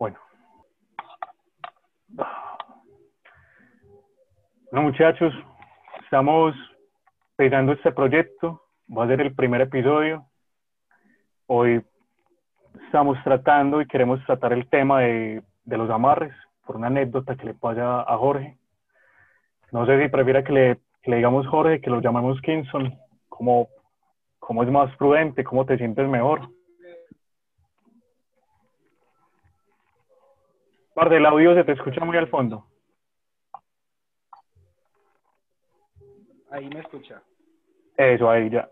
Bueno. Bueno, muchachos, estamos empezando este proyecto. Va a ser el primer episodio. Hoy estamos tratando y queremos tratar el tema de, los amarres por una anécdota que le pasa a Jorge. No sé si prefiera que le, le digamos Jorge, que lo llamamos Kinson, como es más prudente, cómo te sientes mejor. Parte del audio se te escucha muy al fondo. Ahí me escucha. Eso, ahí ya.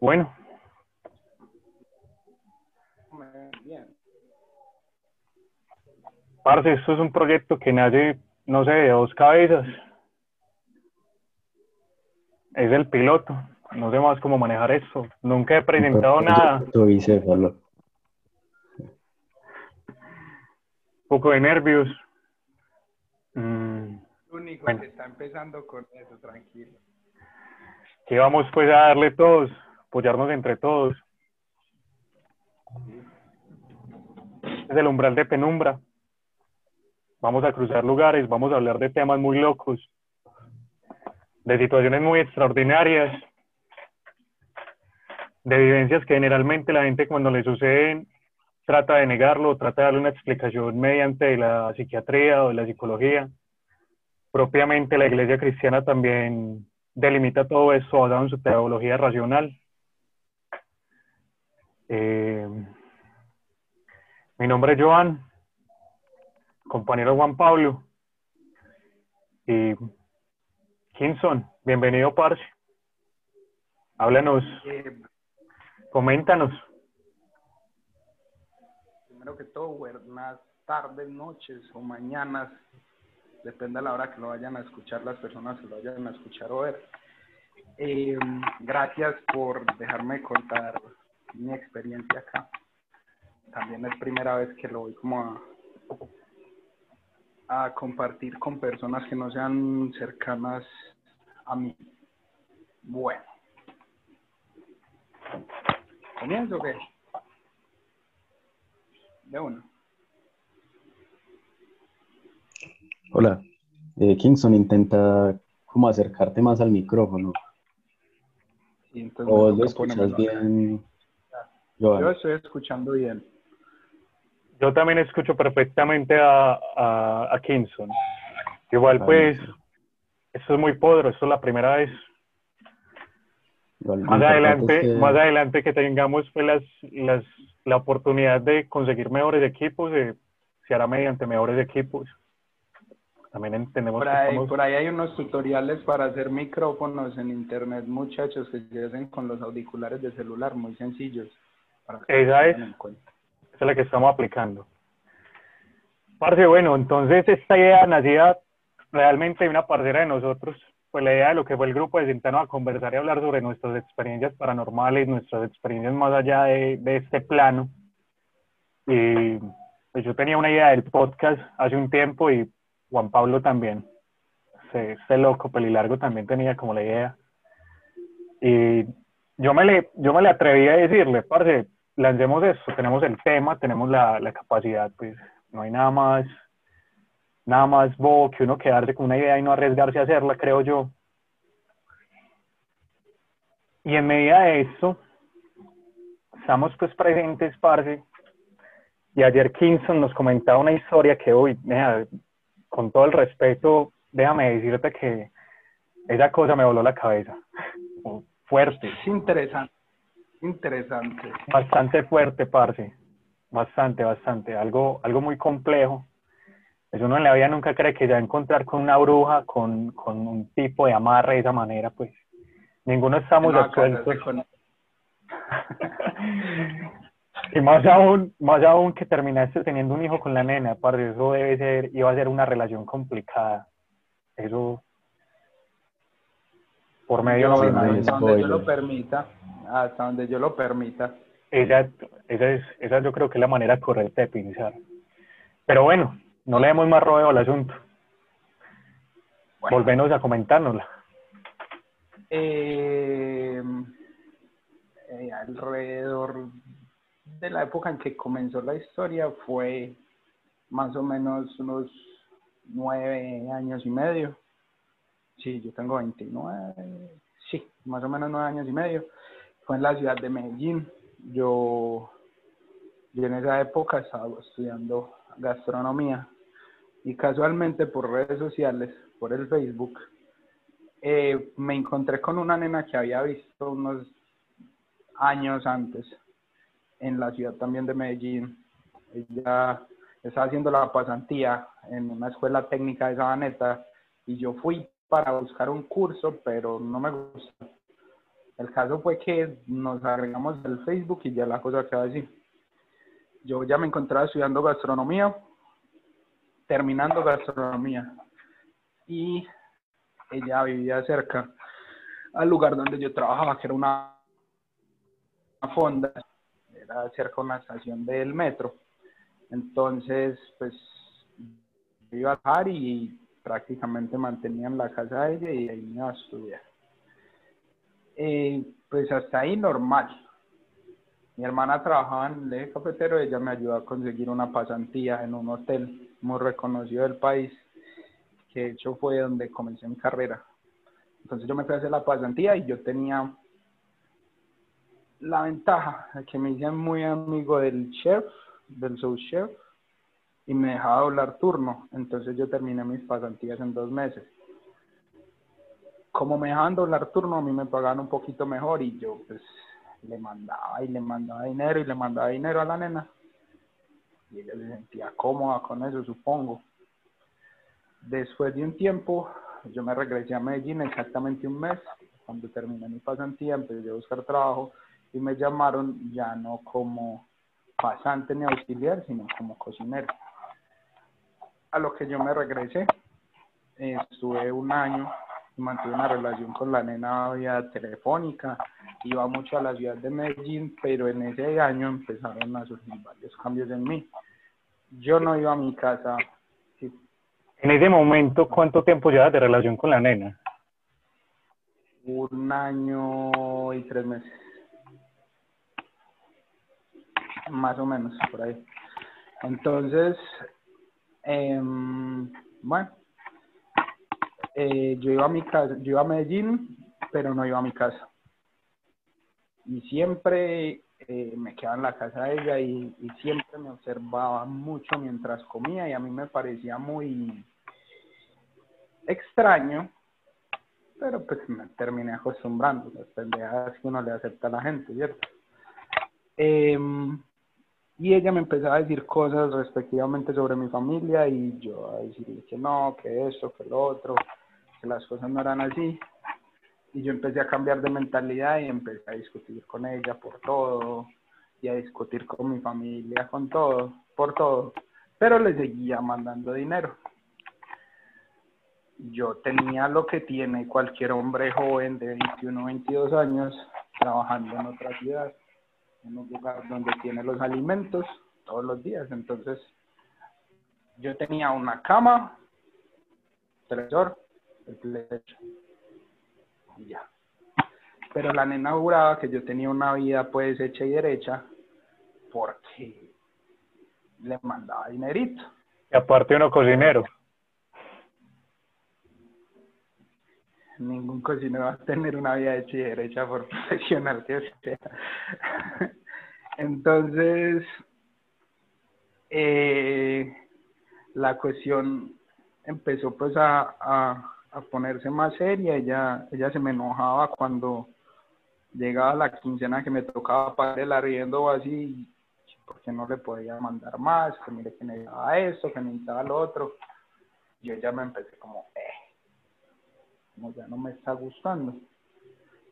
Bueno, Bien. parce, esto es un proyecto que nace, no sé, de dos cabezas. Es el piloto. No sé más cómo manejar esto. Nunca he presentado nada. Tu bicéfalo. Un poco de nervios. Mm, El único Bueno. que está empezando con eso, tranquilo. que vamos pues a darle todos, apoyarnos entre todos. Es el umbral de penumbra. Vamos a cruzar lugares, vamos a hablar de temas muy locos, de situaciones muy extraordinarias, de vivencias que generalmente la gente cuando le suceden trata de negarlo, trata de darle una explicación mediante la psiquiatría o la psicología. Propiamente la iglesia cristiana también delimita todo esto basado en su teología racional. Eh, mi nombre es Joan, compañero Juan Pablo. Y Kinson, bienvenido, Parce. Háblanos, Eh, coméntanos. primero que todo, buenas tardes, noches o mañanas, depende de la hora que lo vayan a escuchar las personas que lo vayan a escuchar o ver. Eh, gracias por dejarme contar mi experiencia acá. También es primera vez que lo voy como a, a compartir con personas que no sean cercanas a mí. Bueno. ¿Comienzo o qué? De uno. Hola. Eh, Kingston, intenta como acercarte más al micrófono. O lo escuchas bien. Yo estoy escuchando bien. Yo también escucho perfectamente a, a, a Kinson. Igual, pues, esto es muy poderoso, esto es la primera vez. Más adelante, es que- más adelante que tengamos pues, las, las, la oportunidad de conseguir mejores equipos, eh, se hará mediante mejores equipos. También entendemos Por que ahí, estamos- por ahí hay unos tutoriales para hacer micrófonos en internet, muchachos, que se hacen con los auriculares de celular, muy sencillos. Para que Esa es. tengan en cuenta. esa es la que estamos aplicando. Parce, bueno, entonces esta idea nacía realmente de una parcera de nosotros, pues la idea de lo que fue el grupo de sentarnos a conversar y hablar sobre nuestras experiencias paranormales, nuestras experiencias más allá de, de este plano. Y pues yo tenía una idea del podcast hace un tiempo y Juan Pablo también. Este, este loco pelilargo también tenía como la idea. Y yo me le, yo me le atreví a decirle, parce, lancemos esto, tenemos el tema, tenemos la, la capacidad, pues no hay nada más, nada más bobo que uno quedarse con una idea y no arriesgarse a hacerla, creo yo. Y en medida de esto, estamos pues presentes, parce, y ayer Kingston nos comentaba una historia que hoy, con todo el respeto, déjame decirte que esa cosa me voló la cabeza. Fuerte, Es interesante, interesante. bastante fuerte, parce. Bastante, bastante. Algo, algo muy complejo. Eso uno en la vida nunca cree que ya encontrar con una bruja, con, con un tipo de amarre de esa manera, pues. Ninguno estamos No, se con- Y más aún, más aún que terminaste teniendo un hijo con la nena, parce, eso debe ser, iba a ser una relación complicada. Eso, por medio Yo, me no, imagino. hasta donde yo lo permita, hasta donde yo lo permita. Esa, esa, es, esa yo creo que es la manera correcta de pensar. Pero bueno, no le demos más rodeo al asunto. Bueno. Volvenos a comentárnosla. Eh, eh, alrededor de la época en que comenzó la historia fue más o menos unos nueve años y medio. Sí, yo tengo 29, sí, más o menos nueve años y medio. Fue en la ciudad de Medellín. Yo, yo en esa época estaba estudiando gastronomía y casualmente por redes sociales, por el Facebook, eh, me encontré con una nena que había visto unos años antes en la ciudad también de Medellín. Ella estaba haciendo la pasantía en una escuela técnica de Sabaneta y yo fui para buscar un curso, pero no me gustó. El caso fue que nos agregamos del Facebook y ya la cosa quedó así. Yo ya me encontraba estudiando gastronomía, terminando gastronomía, y ella vivía cerca al lugar donde yo trabajaba, que era una, una fonda, era cerca de una estación del metro. Entonces, pues, iba a bajar y prácticamente mantenían la casa de ella y ahí me iba a estudiar. Eh, pues hasta ahí normal. Mi hermana trabajaba en el cafetero, ella me ayudó a conseguir una pasantía en un hotel muy reconocido del país, que de hecho fue donde comencé mi carrera. Entonces yo me fui a la pasantía y yo tenía la ventaja de que me hice muy amigo del chef, del sous y me dejaba doblar turno. Entonces yo terminé mis pasantías en dos meses. Como me dejaban doblar turno, a mí me pagaban un poquito mejor y yo pues le mandaba y le mandaba dinero y le mandaba dinero a la nena. Y ella se sentía cómoda con eso, supongo. Después de un tiempo, yo me regresé a Medellín exactamente un mes. Cuando terminé mi pasantía, empecé a buscar trabajo y me llamaron ya no como pasante ni auxiliar, sino como cocinero. A lo que yo me regresé, estuve un año mantuve una relación con la nena vía telefónica, iba mucho a la ciudad de Medellín, pero en ese año empezaron a surgir varios cambios en mí. Yo no iba a mi casa. En ese momento, ¿cuánto tiempo llevas de relación con la nena? Un año y tres meses más o menos por ahí. Entonces, em, bueno, eh, yo iba a mi casa, yo iba a Medellín, pero no iba a mi casa. Y siempre eh, me quedaba en la casa de ella y, siempre me observaba mucho mientras comía y a mí me parecía muy extraño, pero pues me terminé acostumbrando, las pendejadas que uno le acepta a la gente, ¿cierto? Eh, y ella me empezaba a decir cosas respectivamente sobre mi familia y yo a decirle que no, que esto, que lo otro, que las cosas no eran así. Y yo empecé a cambiar de mentalidad y empecé a discutir con ella por todo y a discutir con mi familia, con todo, por todo. Pero le seguía mandando dinero. Yo tenía lo que tiene cualquier hombre joven de 21, 22 años trabajando en otra ciudad en un lugar donde tiene los alimentos todos los días. Entonces, yo tenía una cama, televisor, el y ya. Pero la nena juraba que yo tenía una vida pues hecha y derecha porque le mandaba dinerito. Y aparte uno cocinero. ningún cocinero va a tener una vida hecha y derecha por profesional que sea. Entonces, eh, la cuestión empezó pues a, a, a, ponerse más seria. Ella, ella se me enojaba cuando llegaba la quincena que me tocaba pagar el arriendo así, porque no le podía mandar más, que mire que necesitaba esto, que necesitaba lo otro. Yo ya me empecé como, eh, como ya no me está gustando.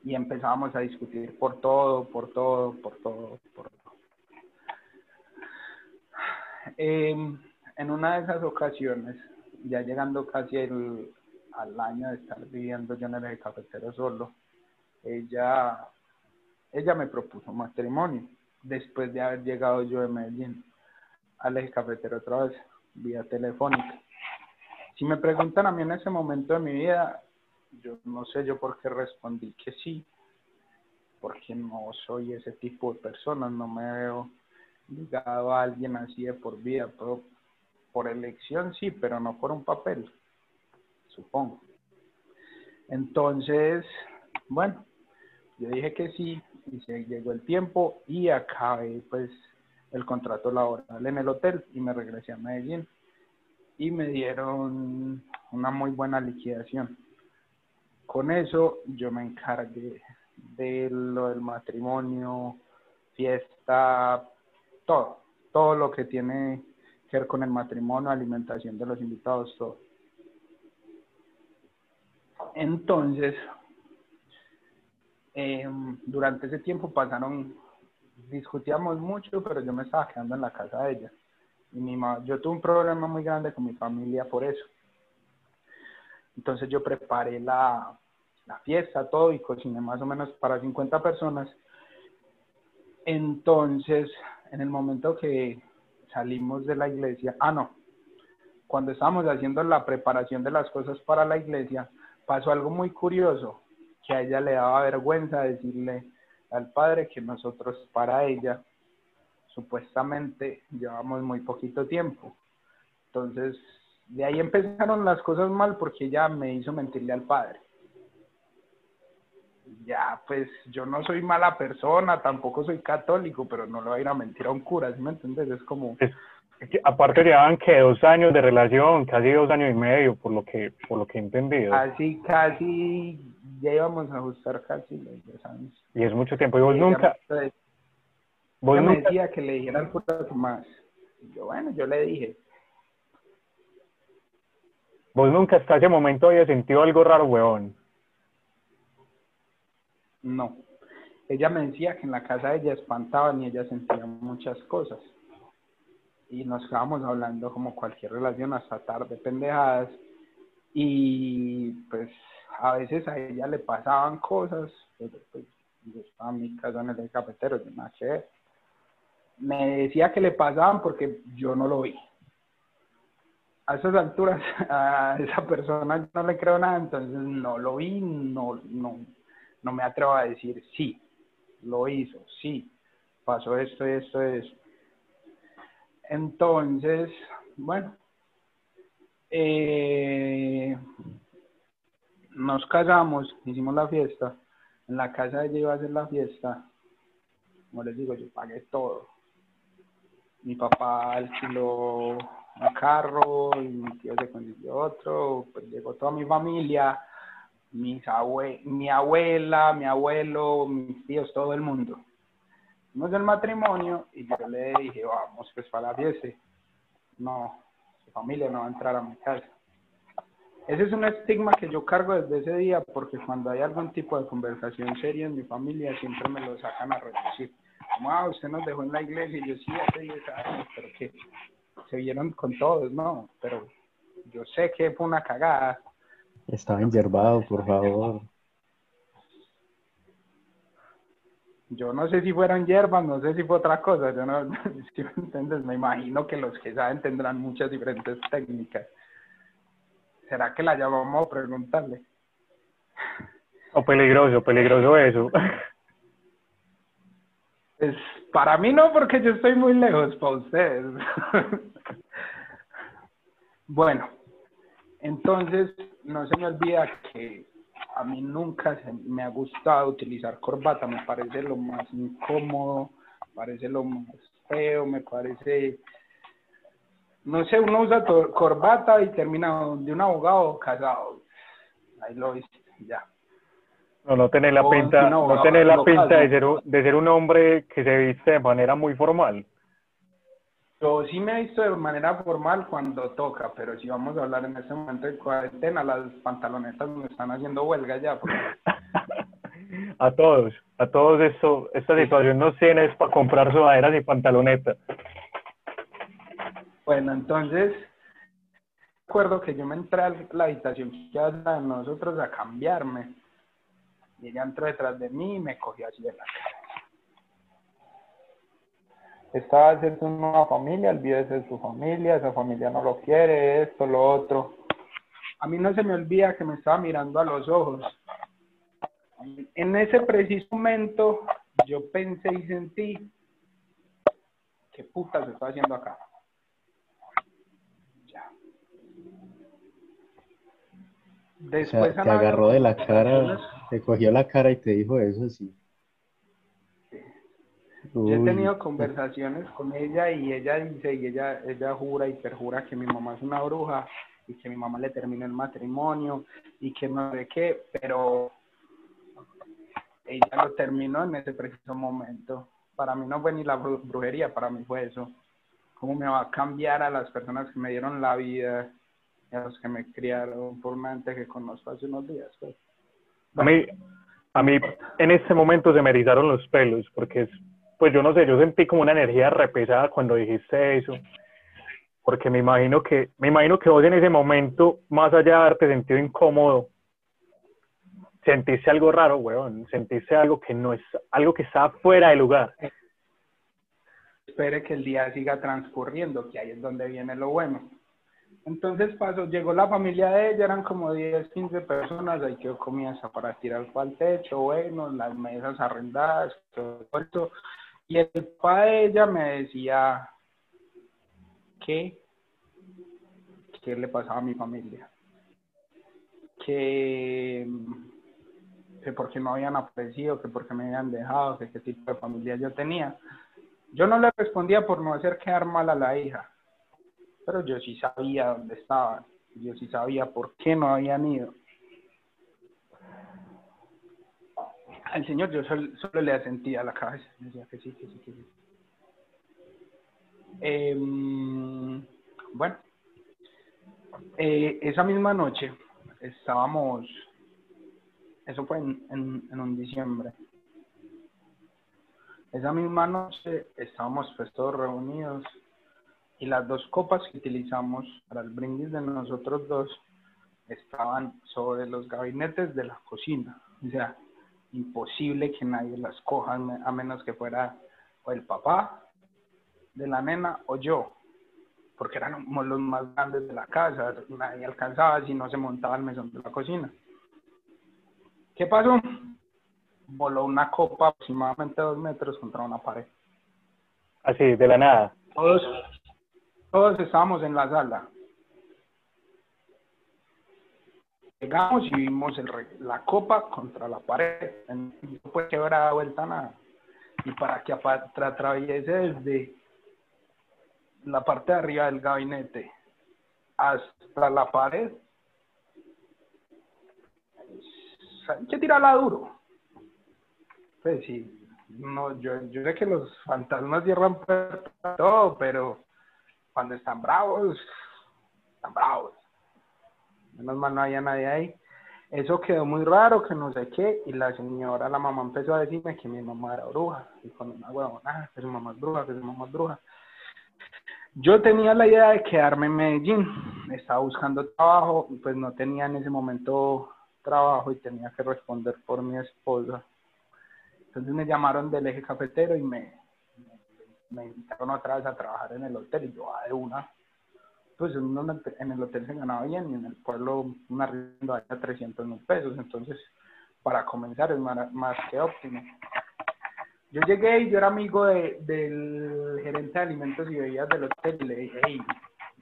Y empezábamos a discutir por todo, por todo, por todo, por todo. Eh, en una de esas ocasiones, ya llegando casi el, al año de estar viviendo yo en el cafetero solo, ella, ella me propuso matrimonio después de haber llegado yo de Medellín al eje cafetero otra vez, vía telefónica. Si me preguntan a mí en ese momento de mi vida, yo no sé yo por qué respondí que sí, porque no soy ese tipo de persona, no me veo ligado a alguien así de por vida, por elección sí, pero no por un papel, supongo. Entonces, bueno, yo dije que sí, y se llegó el tiempo y acabé pues el contrato laboral en el hotel y me regresé a Medellín y me dieron una muy buena liquidación. Con eso yo me encargué de lo del matrimonio, fiesta, todo, todo lo que tiene que ver con el matrimonio, alimentación de los invitados, todo. Entonces, em, durante ese tiempo pasaron, discutíamos mucho, pero yo me estaba quedando en la casa de ella. Yo tuve un problema muy grande con mi familia por eso. Entonces yo preparé la fiesta, todo, y cociné más o menos para 50 personas. Entonces, en el momento que salimos de la iglesia, ah, no, cuando estábamos haciendo la preparación de las cosas para la iglesia, pasó algo muy curioso, que a ella le daba vergüenza decirle al padre que nosotros para ella supuestamente llevamos muy poquito tiempo. Entonces, de ahí empezaron las cosas mal porque ella me hizo mentirle al padre. Ya, pues yo no soy mala persona, tampoco soy católico, pero no le voy a ir a mentir a un cura, ¿sí me entiendes? Es como... aparte llevaban que dos años de relación, casi dos años y medio, por lo que, por lo que he entendido. Así, casi, ya íbamos a ajustar casi los dos años. Y es mucho tiempo, y vos nunca... Vos me decía que le dijera al cura más. yo, bueno, yo le dije. Vos nunca hasta ese momento había sentido algo raro, weón. No. Ella me decía que en la casa de ella espantaban y ella sentía muchas cosas. Y nos quedábamos hablando como cualquier relación hasta tarde, pendejadas. Y pues a veces a ella le pasaban cosas, pero pues yo estaba en mi casa en el cafetero, yo nada que Me decía que le pasaban porque yo no lo vi. A esas alturas a esa persona no le creo nada, entonces no lo vi, no, no, no me atrevo a decir sí, lo hizo, sí, pasó esto, esto, esto. Entonces, bueno, eh, nos casamos, hicimos la fiesta, en la casa de ella iba a hacer la fiesta, como les digo, yo pagué todo. Mi papá alquiló un carro y mi tío se consiguió otro, pues llegó toda mi familia, mis abue mi abuela, mi abuelo, mis tíos, todo el mundo. Fuimos del matrimonio y yo le dije, vamos pues para la fiesta. No, su familia no va a entrar a mi casa. Ese es un estigma que yo cargo desde ese día porque cuando hay algún tipo de conversación seria en mi familia siempre me lo sacan a reducir. Como, ah, usted nos dejó en la iglesia y yo sí, hace 10 años, pero que se vieron con todos, no, pero yo sé que fue una cagada estaba enyerbado, por favor. Yo no sé si fueron hierbas, no sé si fue otra cosa. Yo no, si me entiendes, me imagino que los que saben tendrán muchas diferentes técnicas. ¿Será que la llamamos a preguntarle? O peligroso, peligroso eso. Pues para mí no, porque yo estoy muy lejos para ustedes. bueno, entonces, no se me olvida que a mí nunca me ha gustado utilizar corbata, me parece lo más incómodo, me parece lo más feo, me parece... No sé, uno usa corbata y termina de un abogado casado. Ahí lo viste, ya. No, no tener la pinta, no tener la pinta de ser, de ser un hombre que se viste de manera muy formal. Yo sí me he visto de manera formal cuando toca, pero si vamos a hablar en este momento de cuarentena, las pantalonetas me están haciendo huelga ya. a todos, a todos esto, esta situación nos tiene para comprar sudaderas y pantalonetas. Bueno, entonces, recuerdo que yo me entré a la habitación que de nosotros a cambiarme. Y ella entró detrás de mí y me cogió así de la cara esta va a ser su nueva familia, olvídese de su familia, esa familia no lo quiere, esto, lo otro. A mí no se me olvida que me estaba mirando a los ojos. En ese preciso momento, yo pensé y sentí, ¿qué puta se está haciendo acá? Ya. Después, te agarró de la cara, te cogió la cara y te dijo eso así. Yo he tenido conversaciones con ella y ella dice, y ella, ella jura y perjura que mi mamá es una bruja y que mi mamá le terminó el matrimonio y que no sé qué, pero ella lo terminó en ese preciso momento. Para mí no fue ni la brujería, para mí fue eso. ¿Cómo me va a cambiar a las personas que me dieron la vida y a los que me criaron por mente que conozco hace unos días? Pues? A mí, a mí en ese momento se me erizaron los pelos, porque es, pues yo no sé, yo sentí como una energía repesada cuando dijiste eso porque me imagino que me imagino que vos en ese momento más allá de haberte sentido incómodo sentiste algo raro weón sentiste algo que no es algo que está fuera de lugar. Espere que el día siga transcurriendo que ahí es donde viene lo bueno. Entonces pasó llegó la familia de ella eran como 10 15 personas ahí que comienza para tirar al techo bueno las mesas arrendadas todo esto y el padre de ella me decía que qué le pasaba a mi familia, que, que porque no habían aparecido, que porque me habían dejado, que qué tipo de familia yo tenía. Yo no le respondía por no hacer quedar mal a la hija, pero yo sí sabía dónde estaban, yo sí sabía por qué no habían ido. Al Señor yo solo, le asentía la cabeza, decía que sí, que sí, que sí. Em, bueno, eh, esa misma noche estábamos, eso fue en, en, un diciembre, esa misma noche estábamos pues todos reunidos y las dos copas que utilizamos para el brindis de nosotros dos estaban sobre los gabinetes de la cocina. O sea, imposible que nadie las coja a menos que fuera o el papá de la nena o yo, porque éramos los más grandes de la casa, nadie alcanzaba si no se montaba el mesón de la cocina. ¿Qué pasó? Voló una copa aproximadamente dos metros contra una pared. Así, de la nada. Todos, todos estábamos en la sala. Llegamos y vimos la copa contra la pared. No puede que haber vuelta nada. Y para que atraviese desde la parte de arriba del gabinete hasta la pared, hay que tirarla duro. Pues sí, no, yo, yo sé que los fantasmas cierran todo, pero cuando están bravos, están bravos. Menos mal no había nadie ahí. Eso quedó muy raro, que no sé qué, y la señora, la mamá empezó a decirme que mi mamá era bruja, y con una huevona, que su mamá bruja, que su mamá bruja. Yo tenía la idea de quedarme en Medellín, estaba buscando trabajo, pues no tenía en ese momento trabajo y tenía que responder por mi esposa. Entonces me llamaron del eje cafetero y me, me invitaron otra vez a trabajar en el hotel y yo, ah, de una. Pues en el hotel se ganaba bien y en el pueblo una arriendo a 300 mil pesos, entonces para comenzar es más, que óptimo. Yo llegué y yo era amigo de, del gerente de alimentos y bebidas del hotel y le dije, hey,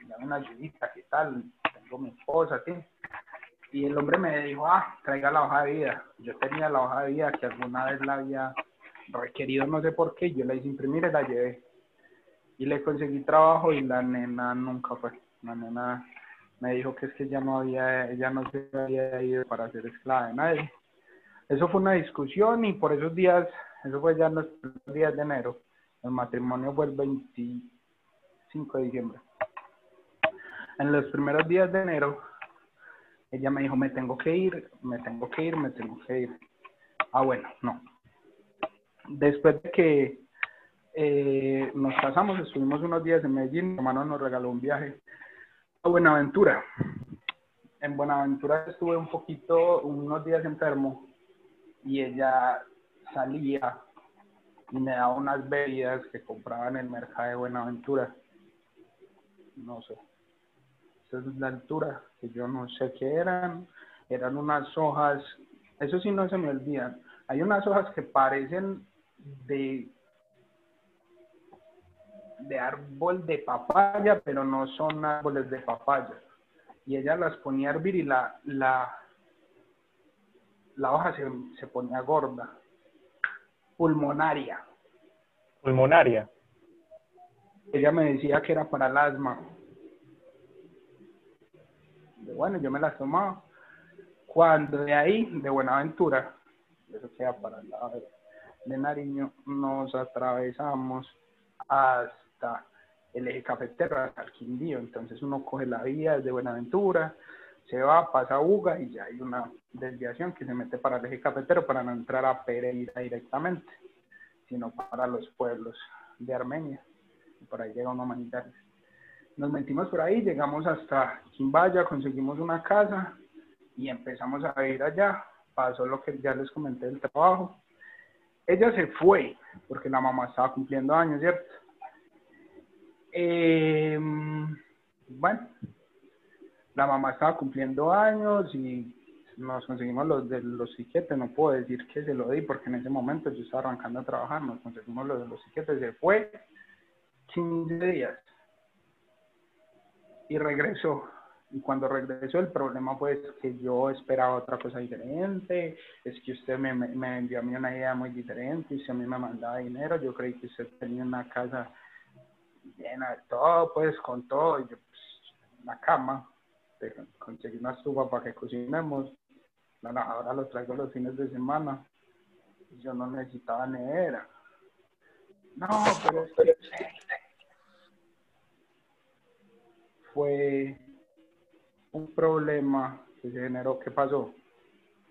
dame una ayudita, ¿qué tal? Tengo mi esposa, ¿sí? Y el hombre me dijo, ah, traiga la hoja de vida. Yo tenía la hoja de vida que alguna vez la había requerido, no sé por qué, yo la hice imprimir y la llevé. Y le conseguí trabajo y la nena nunca fue. La nena me dijo que es que ya no había, ella no se había ido para ser esclava de nadie. Eso fue una discusión y por esos días eso fue ya los días de enero. El matrimonio fue el 25 de diciembre. En los primeros días de enero, ella me dijo, me tengo que ir, me tengo que ir, me tengo que ir. Ah, bueno, no. Después de que eh, nos casamos, estuvimos unos días en Medellín, mi hermano nos regaló un viaje Buenaventura. En Buenaventura estuve un poquito, unos días enfermo, y ella salía y me daba unas bebidas que compraba en el mercado de Buenaventura. No sé. Esa es la altura, que yo no sé qué eran. Eran unas hojas eso sí no se me olvidan. Hay unas hojas que parecen de de árbol de papaya, pero no son árboles de papaya. Y ella las ponía a hervir y la, la, la hoja se, se ponía gorda. Pulmonaria. Pulmonaria. Ella me decía que era para el asma. Bueno, yo me las tomaba. Cuando de ahí, de Buenaventura, eso queda para el lado de Nariño, nos atravesamos hasta el eje cafetero, hasta el Quindío. Entonces uno coge la vía desde Buenaventura, se va, pasa a Uga y ya hay una desviación que se mete para el eje cafetero para no entrar a Pereira directamente, sino para los pueblos de Armenia. Y por ahí llega uno humanitario. Nos metimos por ahí, llegamos hasta Quimbaya, conseguimos una casa y empezamos a ir allá. Pasó lo que ya les comenté del trabajo. Ella se fue porque la mamá estaba cumpliendo años, ¿cierto? Eh, bueno, la mamá estaba cumpliendo años y nos conseguimos los de los siquetes, no puedo decir que se lo di porque en ese momento yo estaba arrancando a trabajar, nos conseguimos los de los siquetes, se fue 15 días y regresó. Y cuando regresó el problema fue que yo esperaba otra cosa diferente, es que usted me, me, envió a mí una idea muy diferente, y si a mí me mandaba dinero, yo creí que usted tenía una casa llena de todo, pues con todo, y yo, pues, una cama, conseguí una estufa para que cocinemos, la lavadora lo traigo los fines de semana, yo no necesitaba nevera. No, pero es que fue un problema que se generó. ¿Qué pasó?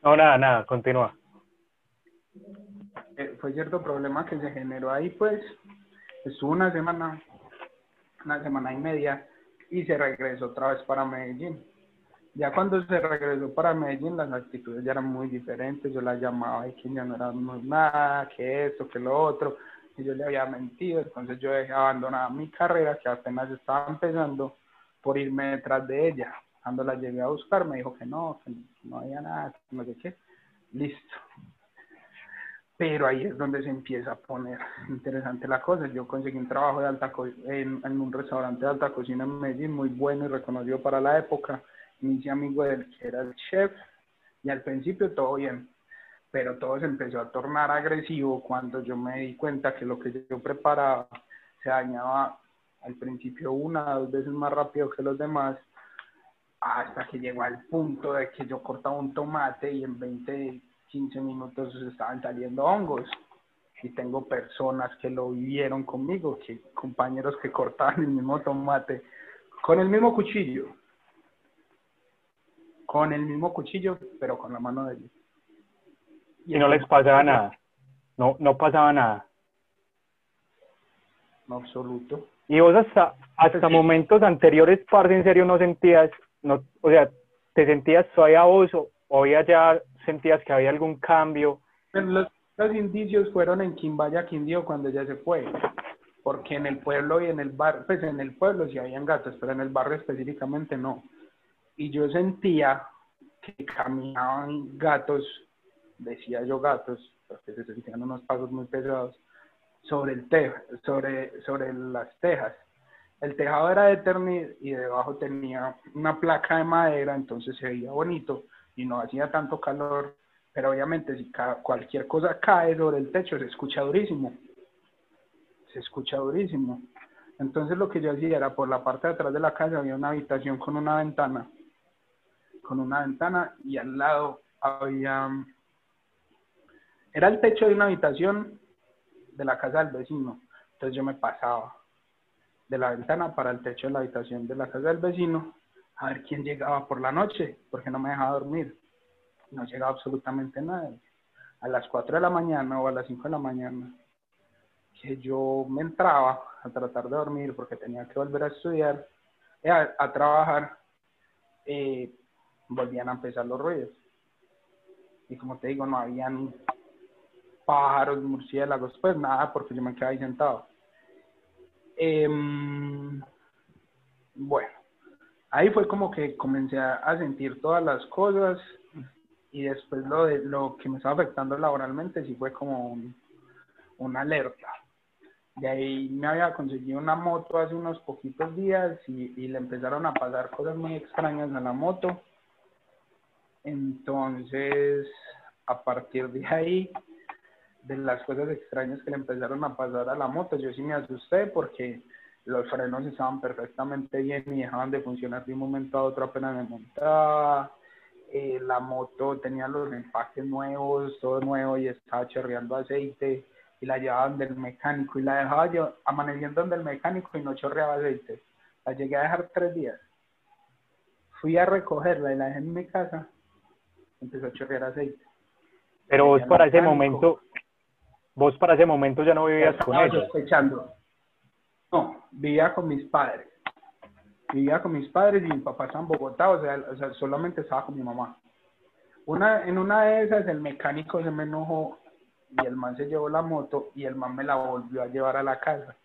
No, nada, nada, continúa. Eh, fue cierto problema que se generó ahí, pues estuvo una semana, una semana y media y se regresó otra vez para Medellín. Ya cuando se regresó para Medellín, las actitudes ya eran muy diferentes. Yo la llamaba y que ya no era nada, que esto, que lo otro. Y yo le había mentido. Entonces yo dejé abandonada mi carrera, que apenas estaba empezando por irme detrás de ella. Cuando la llegué a buscar, me dijo que no, que no había nada, que no sé qué. Listo. Pero ahí es donde se empieza a poner interesante la cosa. Yo conseguí un trabajo de alta en, un restaurante de alta cocina en Medellín, muy bueno y reconocido para la época. Me hice amigo era el chef y al principio todo bien, pero todo se empezó a tornar agresivo cuando yo me di cuenta que lo que yo preparaba se dañaba al principio una, dos veces más rápido que los demás, hasta que llegó al punto de que yo cortaba un tomate y en 20, 15 minutos estaban saliendo hongos. Y tengo personas que lo vivieron conmigo, que compañeros que cortaban el mismo tomate con el mismo cuchillo. Con el mismo cuchillo, pero con la mano de ellos. Y, no les pasaba nada. No, no pasaba nada. En absoluto. Y vos hasta, hasta momentos anteriores, parce, en serio no sentías, no, o sea, te sentías todavía vos o, había ya sentías que había algún cambio. Los, los indicios fueron en Quimbaya, Quindío, cuando ya se fue. Porque en el pueblo y en el barrio, pues en el pueblo sí habían gatos, pero en el barrio específicamente no. Y yo sentía que caminaban gatos, decía yo gatos, porque se sentían unos pasos muy pesados, sobre el tejo, sobre, sobre las tejas. El tejado era de Eternit y debajo tenía una placa de madera, entonces se veía bonito y no hacía tanto calor, pero obviamente si cualquier cosa cae sobre el techo se escucha durísimo. Se escucha durísimo. Entonces lo que yo hacía era por la parte de atrás de la casa había una habitación con una ventana, con una ventana y al lado había, era el techo de una habitación de la casa del vecino. Entonces yo me pasaba de la ventana para el techo de la habitación de la casa del vecino a ver quién llegaba por la noche, porque no me dejaba dormir. No llegaba absolutamente nadie. A las 4 de la mañana o a las 5 de la mañana, que yo me entraba a tratar de dormir porque tenía que volver a estudiar, eh, a, trabajar, eh, volvían a empezar los ruidos. Y como te digo, no habían pájaros, murciélagos, pues nada, porque yo me quedé ahí sentado. Em, bueno, ahí fue como que comencé a, sentir todas las cosas y después lo, de, lo que me estaba afectando laboralmente sí fue como una alerta. De ahí me había conseguido una moto hace unos poquitos días y, y le empezaron a pasar cosas muy extrañas a la moto. Entonces, a partir de ahí, de las cosas extrañas que le empezaron a pasar a la moto, yo sí me asusté porque los frenos estaban perfectamente bien y dejaban de funcionar de un momento a otro apenas me montaba. Eh, la moto tenía los empaques nuevos, todo nuevo y estaba chorreando aceite y la llevaban del mecánico y la dejaba yo amaneciendo donde el mecánico y no chorreaba aceite. La llegué a dejar tres días. Fui a recogerla y la dejé en mi casa. Empezó a chorrear aceite. Pero vos para ese momento, vos para ese momento ya no vivías con. Sospechando. No, vivía con mis padres. Vivía con mis padres y mi papá estaba en Bogotá, o sea, o sea, solamente estaba con mi mamá. Una, en una de esas el mecánico se me enojó y el man se llevó la moto y el man me la volvió a llevar a la casa.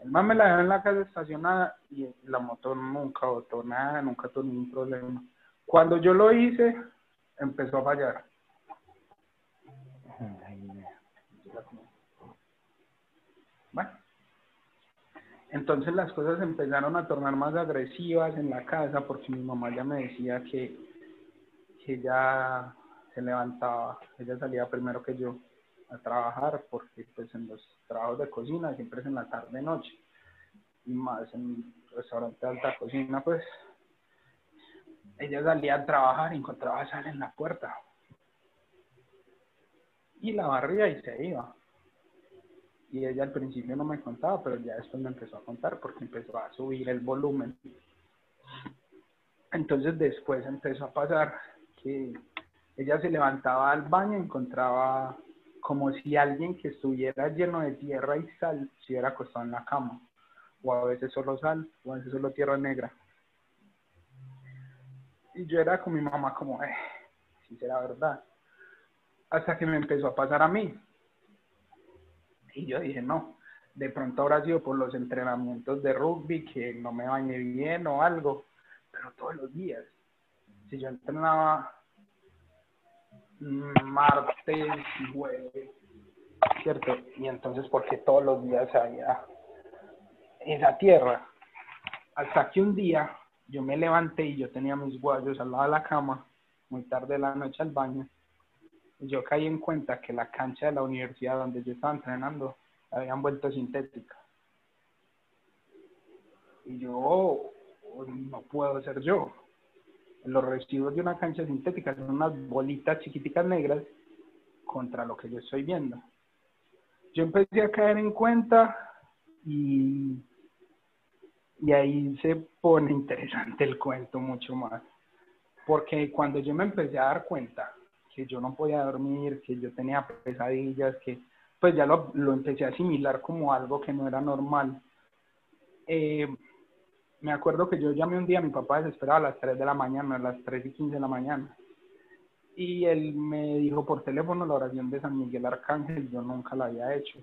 El man me la dejó en la casa estacionada y la moto nunca botó nada, nunca tuvo ningún problema. Cuando yo lo hice, empezó a fallar. Bueno, entonces las cosas empezaron a tornar más agresivas en la casa porque mi mamá ya me decía que, ella se levantaba, ella salía primero que yo a trabajar porque pues en los trabajos de cocina siempre es en la tarde noche. Y más en restaurante de alta cocina pues ella salía a trabajar y encontraba sal en la puerta. Y la barría y se iba y ella al principio no me contaba pero ya después me empezó a contar porque empezó a subir el volumen entonces después empezó a pasar que ella se levantaba al baño y encontraba como si alguien que estuviera lleno de tierra y sal se hubiera acostado en la cama. O a veces solo sal, o a veces solo tierra negra. Y yo era con mi mamá como, eh, si será verdad. Hasta que me empezó a pasar a mí. Y yo dije, no, de pronto habrá sido por los entrenamientos de rugby que no me bañé bien o algo, pero todos los días. Si yo entrenaba martes jueves, ¿cierto? Y entonces, porque todos los días había esa tierra? Hasta que un día yo me levanté y yo tenía mis guayos al lado de la cama, muy tarde de la noche al baño, yo caí en cuenta que la cancha de la universidad donde yo estaba entrenando habían vuelto sintética. Y yo, oh, no puedo ser yo los residuos de una cancha sintética son unas bolitas chiquiticas negras contra lo que yo estoy viendo. Yo empecé a caer en cuenta y, y ahí se pone interesante el cuento mucho más. Porque cuando yo me empecé a dar cuenta que yo no podía dormir, que yo tenía pesadillas, que pues ya lo, lo empecé a asimilar como algo que no era normal. Eh, me acuerdo que yo llamé un día a mi papá desesperado a las 3 de la mañana, a las 3 y 15 de la mañana. Y él me dijo por teléfono la oración de San Miguel Arcángel, yo nunca la había hecho.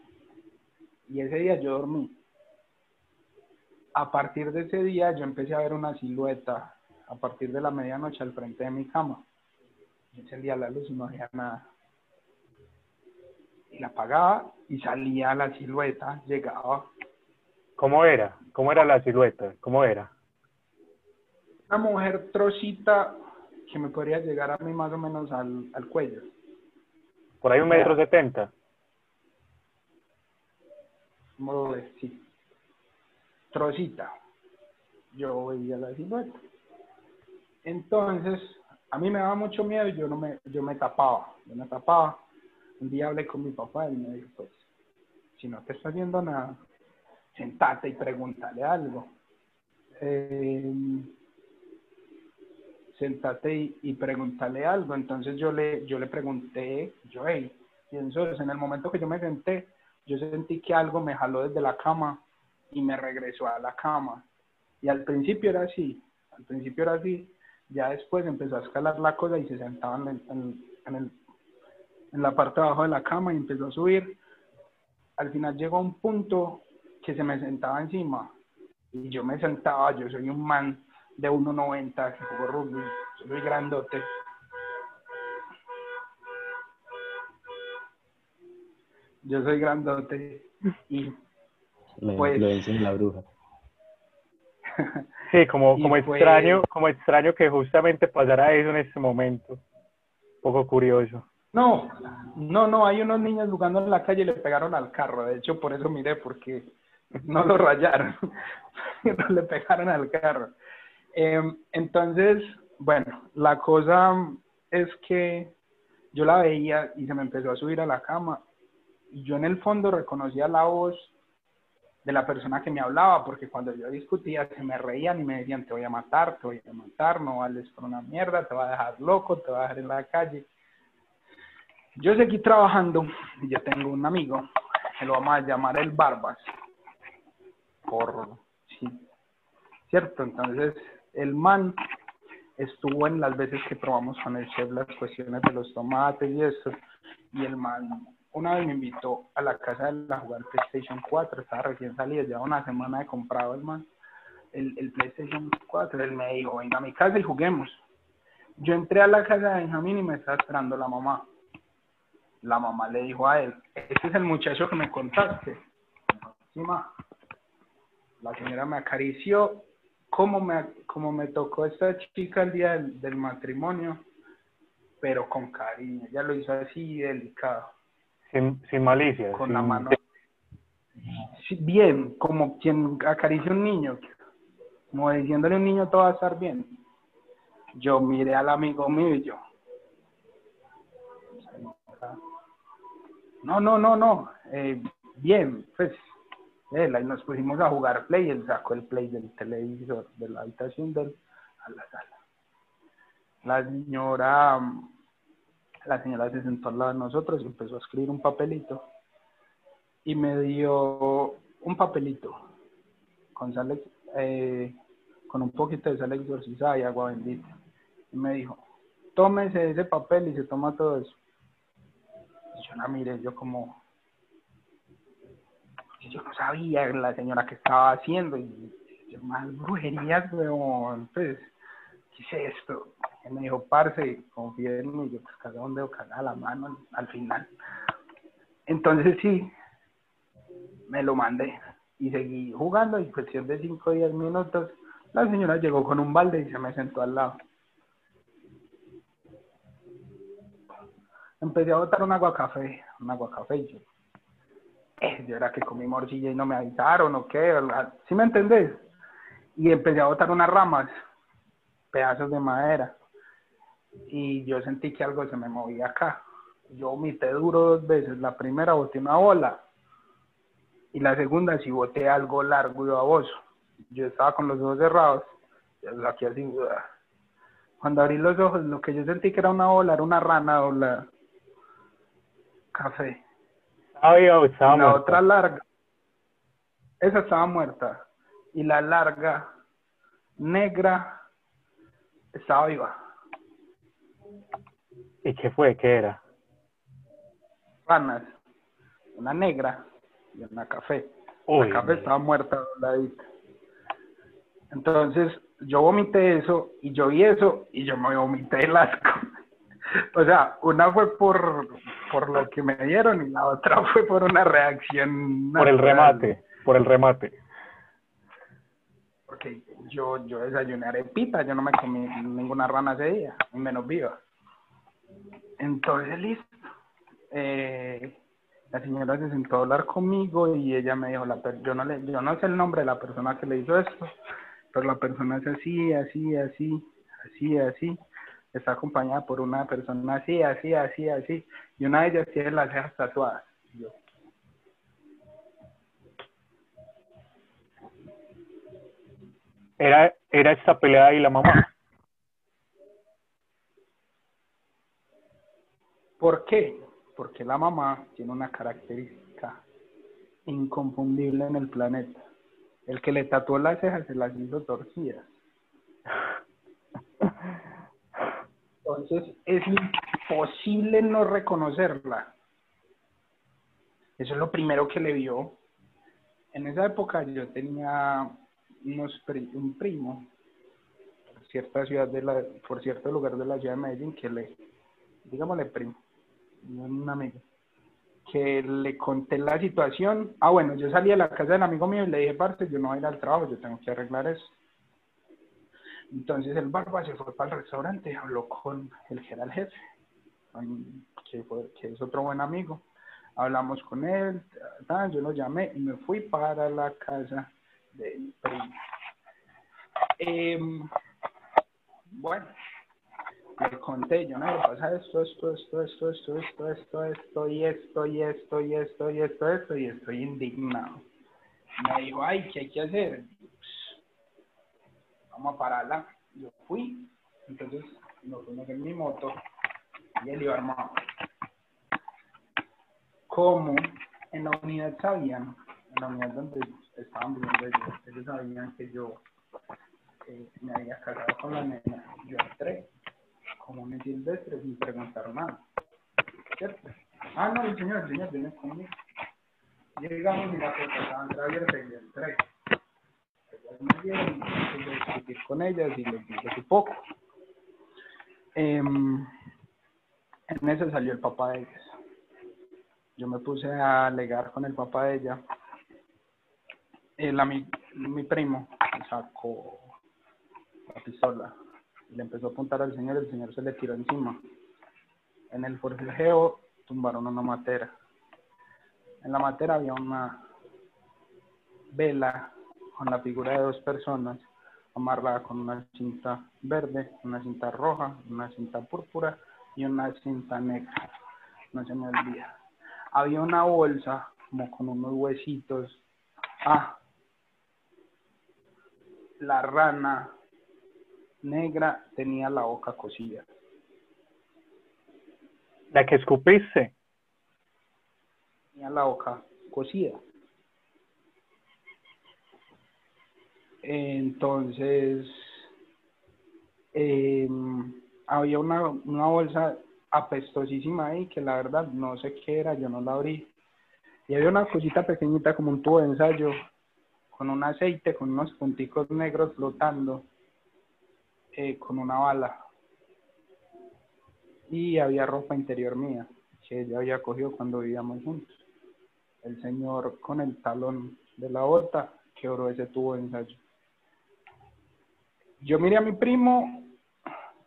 Y ese día yo dormí. A partir de ese día yo empecé a ver una silueta a partir de la medianoche al frente de mi cama. Encendía la luz y no había nada. Y la apagaba y salía la silueta, llegaba ¿Cómo era? ¿Cómo era la silueta? ¿Cómo era? Una mujer trocita que me podría llegar a mí más o menos al, al cuello. Por ahí un metro setenta. Modo de, sí. Trocita. Yo veía la silueta. Entonces, a mí me daba mucho miedo y yo no me, yo me tapaba, yo me tapaba. Un día hablé con mi papá y me dijo, pues, si no te está haciendo nada, sentate y pregúntale algo. Eh, sentate y, y pregúntale algo. Entonces yo le, yo le pregunté, yo, hey, y entonces en el momento que yo me senté, yo sentí que algo me jaló desde la cama y me regresó a la cama. Y al principio era así, al principio era así, ya después empezó a escalar la cosa y se sentaba en, en, la parte de abajo de la cama y empezó a subir. Al final llegó a un punto que se me sentaba encima y yo me sentaba, yo soy un man de 1.90 que jugó rugby, soy grandote. Yo soy grandote y la pues, la bruja. Sí, como, como fue- extraño, como extraño que justamente pasara eso en este momento. Un poco curioso. No, no, no, hay unos niños jugando en la calle y le pegaron al carro. De hecho, por eso miré, porque no lo rayaron, no le pegaron al carro. Em, entonces, bueno, la cosa es que yo la veía y se me empezó a subir a la cama y yo en el fondo reconocía la voz de la persona que me hablaba, porque cuando yo discutía se me reían y me decían, te voy a matar, te voy a matar, no vales por una mierda, te voy a dejar loco, te voy a dejar en la calle. Yo seguí trabajando y yo tengo un amigo que lo vamos a llamar el Barbas. Por, sí, cierto, entonces el man estuvo en las veces que probamos con el chef las cuestiones de los tomates y eso, y el man una vez me invitó a la casa de él a jugar PlayStation 4, estaba recién salido, llevaba una semana de comprado el man, el, PlayStation 4, él me dijo, venga a mi casa y juguemos. Yo entré a la casa de Benjamín y me estaba esperando la mamá. La mamá le dijo a él, este es el muchacho que me contaste. Sí, ma. La señora me acarició, como me, como me tocó esta chica el día del, del matrimonio, pero con cariño. Ella lo hizo así, delicado, Sin, sin malicia. con sin- la mano. Bien, como quien acaricia a un niño, como diciéndole a un niño todo va a estar bien. Yo miré al amigo mío y yo, no, no, no, no, eh, bien, pues, él, ahí nos pusimos a jugar play, él sacó el play del televisor de la habitación de él a la sala. La señora, la señora se sentó al lado de nosotros y empezó a escribir un papelito y me dio un papelito con sal, eh, con un poquito de sal exorcizada y agua bendita. Y me dijo, tómese ese papel y se toma todo eso. Y yo la miré, yo como, yo no sabía la señora que estaba haciendo y yo, más brujerías, weón, pues, ¿qué es esto? Y me dijo, parce, confía en mí, yo pues cagaba un dedo, cagaba la mano al, al final. Entonces sí, me lo mandé y seguí jugando y cuestión de 5 o 10 minutos la señora llegó con un balde y se me sentó al lado. Empecé a botar un agua café, un agua café y yo, eh, yo era que comí morcilla y no me avisaron o qué, ¿sí me entendés? Y empecé a botar unas ramas, pedazos de madera y yo sentí que algo se me movía acá. Yo vomité duro dos veces, la primera boté una bola y la segunda sí boté algo largo y baboso. Yo estaba con los ojos cerrados, yo saqué así. Cuando abrí los ojos, lo que yo sentí que era una bola, era una rana doblada. Café. Estaba viva o estaba Y la muerta? otra larga, esa estaba muerta. Y la larga, negra, estaba viva. ¿Y qué fue? ¿Qué era? Ranas, una negra y una café. Uy, la café estaba muerta dobladita. Entonces, yo vomité eso, y yo vi eso, y yo me vomité el asco. o sea, una fue por, por lo que me dieron, y la otra fue por una reacción. por el remate, por el remate. Porque yo, yo desayuné arepita, yo no me comí ninguna rana ese día, y menos viva. Entonces, listo. Eh, la señora se sentó a hablar conmigo y ella me dijo, la per- yo, no le, yo no sé el nombre de la persona que le hizo esto, pero la persona es así, así, así, así, así. Está acompañada por una persona así, así, así, así. Y una de ellas tiene las cejas tatuadas. Yo, Era, era esta pelea y la mamá. ¿Por qué? Porque la mamá tiene una característica inconfundible en el planeta. El que le tatuó las cejas se las hizo torcidas. Entonces es imposible no reconocerla. Eso es lo primero que le vio. En esa época yo tenía unos un primo por cierta ciudad de la, por cierto lugar de la ciudad de Medellín que le, digámosle primo, un amigo, que le conté la situación. Ah, bueno, yo salí a la casa del amigo mío y le dije, parce, yo no voy a ir al trabajo, yo tengo que arreglar eso. Entonces el barba se fue para el restaurante habló con el que era el jefe, que, es otro buen amigo. Hablamos con él, yo lo llamé y me fui para la casa del primo. Em, bueno, le conté, yo no le pasa esto, esto, esto, esto, esto, esto, esto, esto, y esto, y esto, y esto, y esto, y estoy indignado. Me dijo, ay, ¿qué hay que hacer? vamos a pararla. Yo fui, entonces nos fuimos en mi moto y él iba armado. Como en la unidad sabían, en la unidad donde estaban viviendo ellos, ellos sabían que yo eh, me había casado con la nena, yo entré como un silvestre sin preguntar nada. ¿Cierto? Ah, no, el señor, el señor viene conmigo. Llegamos y la puerta estaba abierta y entré me dieron discutir con ellas y les dije su poco. Em, en ese salió el papá de ellas. Yo me puse a alegar con el papá de ella. El, mi, mi primo sacó la pistola y le empezó a apuntar al señor. El señor se le tiró encima. En el forcejeo tumbaron una matera. En la matera había una vela con la figura de dos personas amarrada con una cinta verde, una cinta roja, una cinta púrpura y una cinta negra. No se me olvida. Había una bolsa como con unos huesitos. Ah, la rana negra tenía la boca cosida. La que escupiste. Tenía la boca cosida. Entonces, em, había una, una bolsa apestosísima ahí que la verdad no sé qué era, yo no la abrí. Y había una cosita pequeñita como un tubo de ensayo con un aceite, con unos punticos negros flotando, eh, con una bala. Y había ropa interior mía que ella había cogido cuando vivíamos juntos. El señor con el talón de la bota quebró ese tubo de ensayo yo miré a mi primo,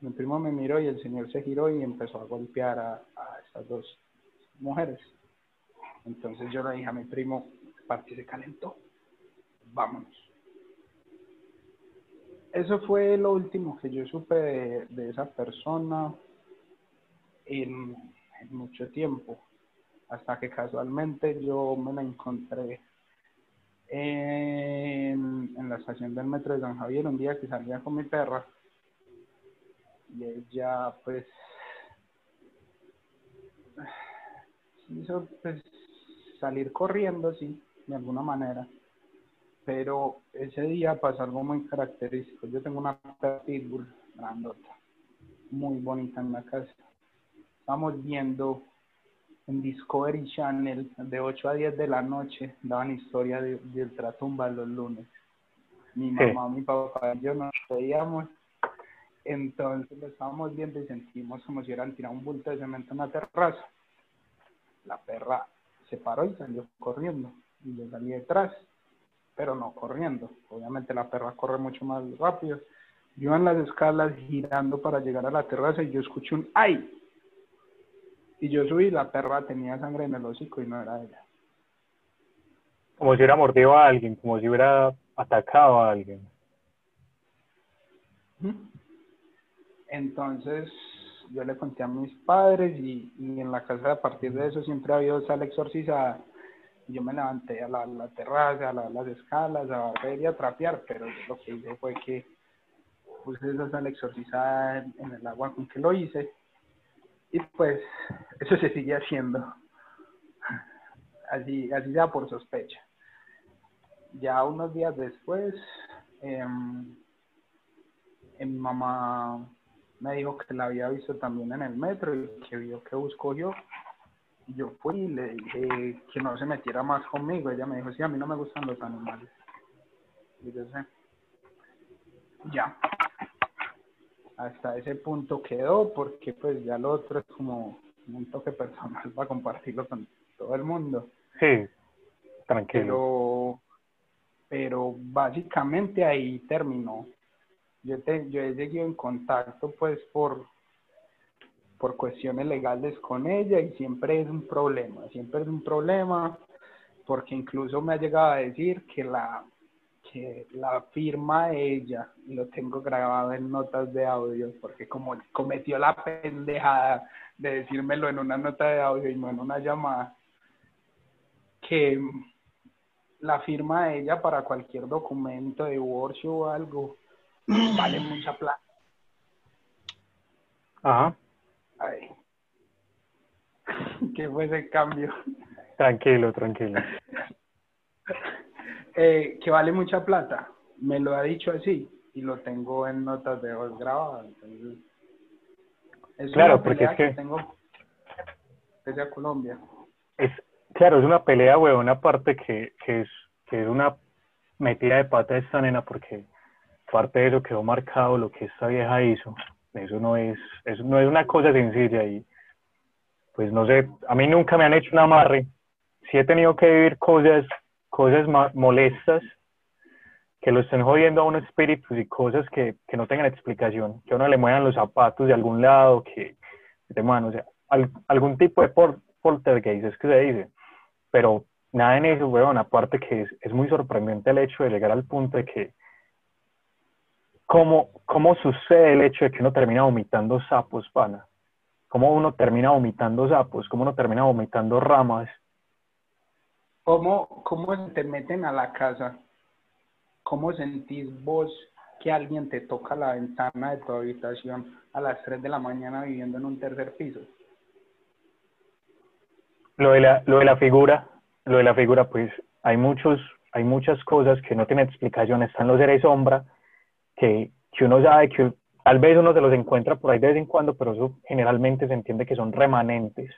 mi primo me miró y el señor se giró y empezó a golpear a, a estas dos mujeres. Entonces yo le dije a mi primo, parte se calentó, vámonos. Eso fue lo último que yo supe de, esa persona en, mucho tiempo, hasta que casualmente yo me la encontré en, en, la estación del metro de San Javier un día que salía con mi perra y ella pues hizo pues, salir corriendo sí de alguna manera pero ese día pasó algo muy característico yo tengo una pitbull grandota muy bonita en la casa estamos viendo en Discovery Channel de 8 a 10 de la noche daban historia de, de ultratumba los lunes. Mi mamá, mi papá y yo nos veíamos. Entonces lo estábamos viendo y sentimos como si hubieran tirado un bulto de cemento en la terraza. La perra se paró y salió corriendo. Y yo salí detrás, pero no corriendo. Obviamente la perra corre mucho más rápido. Yo en las escalas girando para llegar a la terraza y yo escuché un ¡ay! Y yo subí, la perra tenía sangre en el hocico y no era ella. Como si hubiera mordido a alguien, como si hubiera atacado a alguien. Entonces yo le conté a mis padres y, en la casa a partir de eso siempre ha habido sala exorcizada. Yo me levanté a la, terraza, a las escalas, a ver y a trapear, pero lo que hice fue que puse esa sala exorcizada en el agua con que lo hice y pues eso se sigue haciendo. Así, así ya por sospecha. Ya unos días después, eh, mi mamá me dijo que la había visto también en el metro y que vio que buscó yo. Y yo fui y le dije que no se metiera más conmigo. Ella me dijo, sí, a mí no me gustan los animales. Y yo sé. Ya hasta ese punto quedó porque pues ya lo otro es como un toque personal para compartirlo con, todo el mundo. Sí, tranquilo. Pero, pero básicamente ahí terminó. Yo, te, yo he seguido en contacto pues por, por cuestiones legales con ella y siempre es un problema, siempre es un problema porque incluso me ha llegado a decir que la que la firma ella, y lo tengo grabado en notas de audio, porque como cometió la pendejada de decírmelo en una nota de audio y no en una llamada, que la firma de ella para cualquier documento de divorcio o algo vale mucha plata. Ajá. Ay. ¿Qué fue ese cambio? Tranquilo, tranquilo. eh, que vale mucha plata. Me lo ha dicho así y lo tengo en notas de voz grabadas. Entonces, es Claro, porque es que- tengo desde a Colombia. Es, claro, es una pelea, huevón, aparte que, que, es, que es una metida de pata de esta nena, porque parte de eso quedó marcado lo que esta vieja hizo. Eso no es, eso no es una cosa sencilla y pues no sé, a mí nunca me han hecho un amarre. Sí he tenido que vivir cosas, cosas molestas que lo estén jodiendo a unos espíritus y cosas que, que no tengan explicación, que a uno le muevan los zapatos de algún lado, que, te muevan, o sea, al- algún tipo de por, poltergeist es que se dice, pero nada en eso, weón, aparte que es, es muy sorprendente el hecho de llegar al punto de que cómo, cómo sucede el hecho de que uno termina vomitando sapos, pana, cómo uno termina vomitando sapos, cómo uno termina vomitando ramas, ¿Cómo, ¿Cómo se te meten a la casa? ¿Cómo sentís vos que alguien te toca la ventana de tu habitación a las 3 de la mañana viviendo en un tercer piso? lo de la, lo de la figura, lo de la figura, pues hay muchos, hay muchas cosas que no tienen explicación. Están los seres sombra, que, que uno sabe que tal vez uno se los encuentra por ahí de vez en cuando, pero eso generalmente se entiende que son remanentes.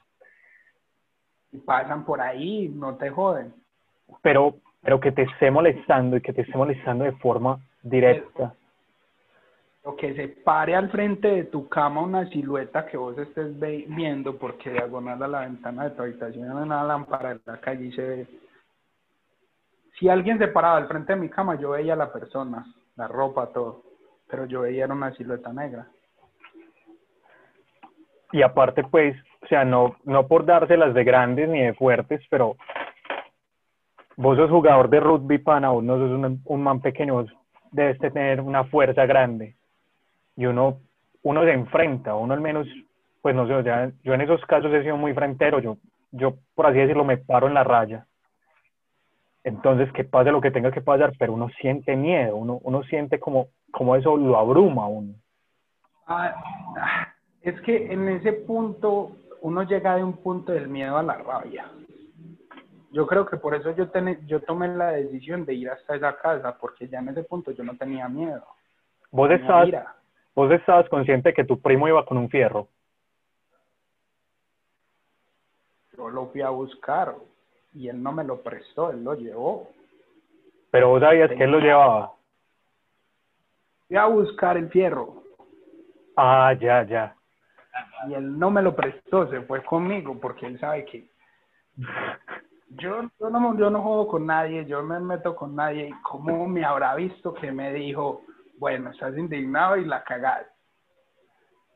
Y pasan por ahí, no te joden. Pero, pero que te esté molestando y que te esté molestando de forma directa. O que se pare al frente de tu cama una silueta que vos estés viendo porque diagonal a la ventana de tu habitación hay una lámpara en la calle y se ve. Si alguien se paraba al frente de mi cama, yo veía a la persona, la ropa, todo. Pero yo veía una silueta negra. Y aparte, pues, o sea, no, no por dárselas de grandes ni de fuertes, pero vos sos jugador de rugby, pana, vos no sos un, un man pequeño, vos debes tener una fuerza grande. Y uno, uno se enfrenta, uno al menos, pues no sé, yo en esos casos he sido muy frentero, yo, yo por así decirlo, me paro en la raya. Entonces, que pase lo que tenga que pasar, pero uno siente miedo, uno, uno siente como, como eso lo abruma a uno. Ah, ah, es que en ese punto uno llega de un punto del miedo a la rabia. Yo creo que por eso yo, ten- yo tomé la decisión de ir hasta esa casa, porque ya en ese punto yo no tenía miedo. Vos tenía ira. vos estabas consciente que tu primo iba con un fierro. Yo lo fui a buscar y él no me lo prestó, él lo llevó. Pero vos sabías que él lo llevaba. Fui a buscar el fierro Ah, ya, ya. y él no me lo prestó, se fue conmigo porque él sabe que yo, yo, no, yo no juego con nadie, yo me meto con nadie. ¿Y cómo me habrá visto que me dijo, bueno, estás indignado y la cagás?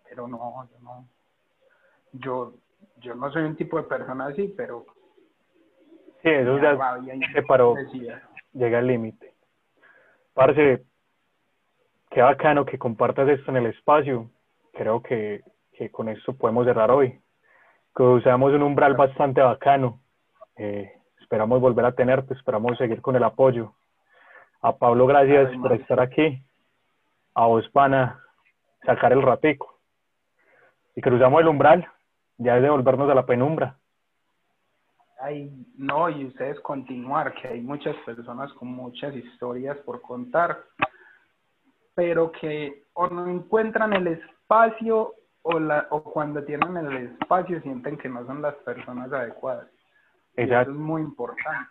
Pero no, yo no. Yo, yo no soy un tipo de persona así, pero Sí, eso ya rabia se paró, llega al límite. Parce, qué bacano que compartas esto en el espacio. Creo que, que con esto podemos cerrar hoy. Que usamos un umbral bastante bacano. Eh, esperamos volver a tenerte, esperamos seguir con el apoyo. A Pablo, gracias Ay, por estar aquí. A vos, pana, sacar el ratico. Y cruzamos el umbral, ya es de volvernos a la penumbra. Ay, no, y ustedes continuar, que hay muchas personas con muchas historias por contar, pero que o no encuentran el espacio o, la, o cuando tienen el espacio sienten que no son las personas adecuadas. Y eso es muy importante.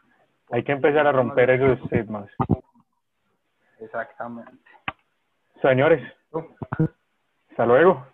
Hay que empezar a romper esos estigmas. Exactamente. Señores, hasta luego.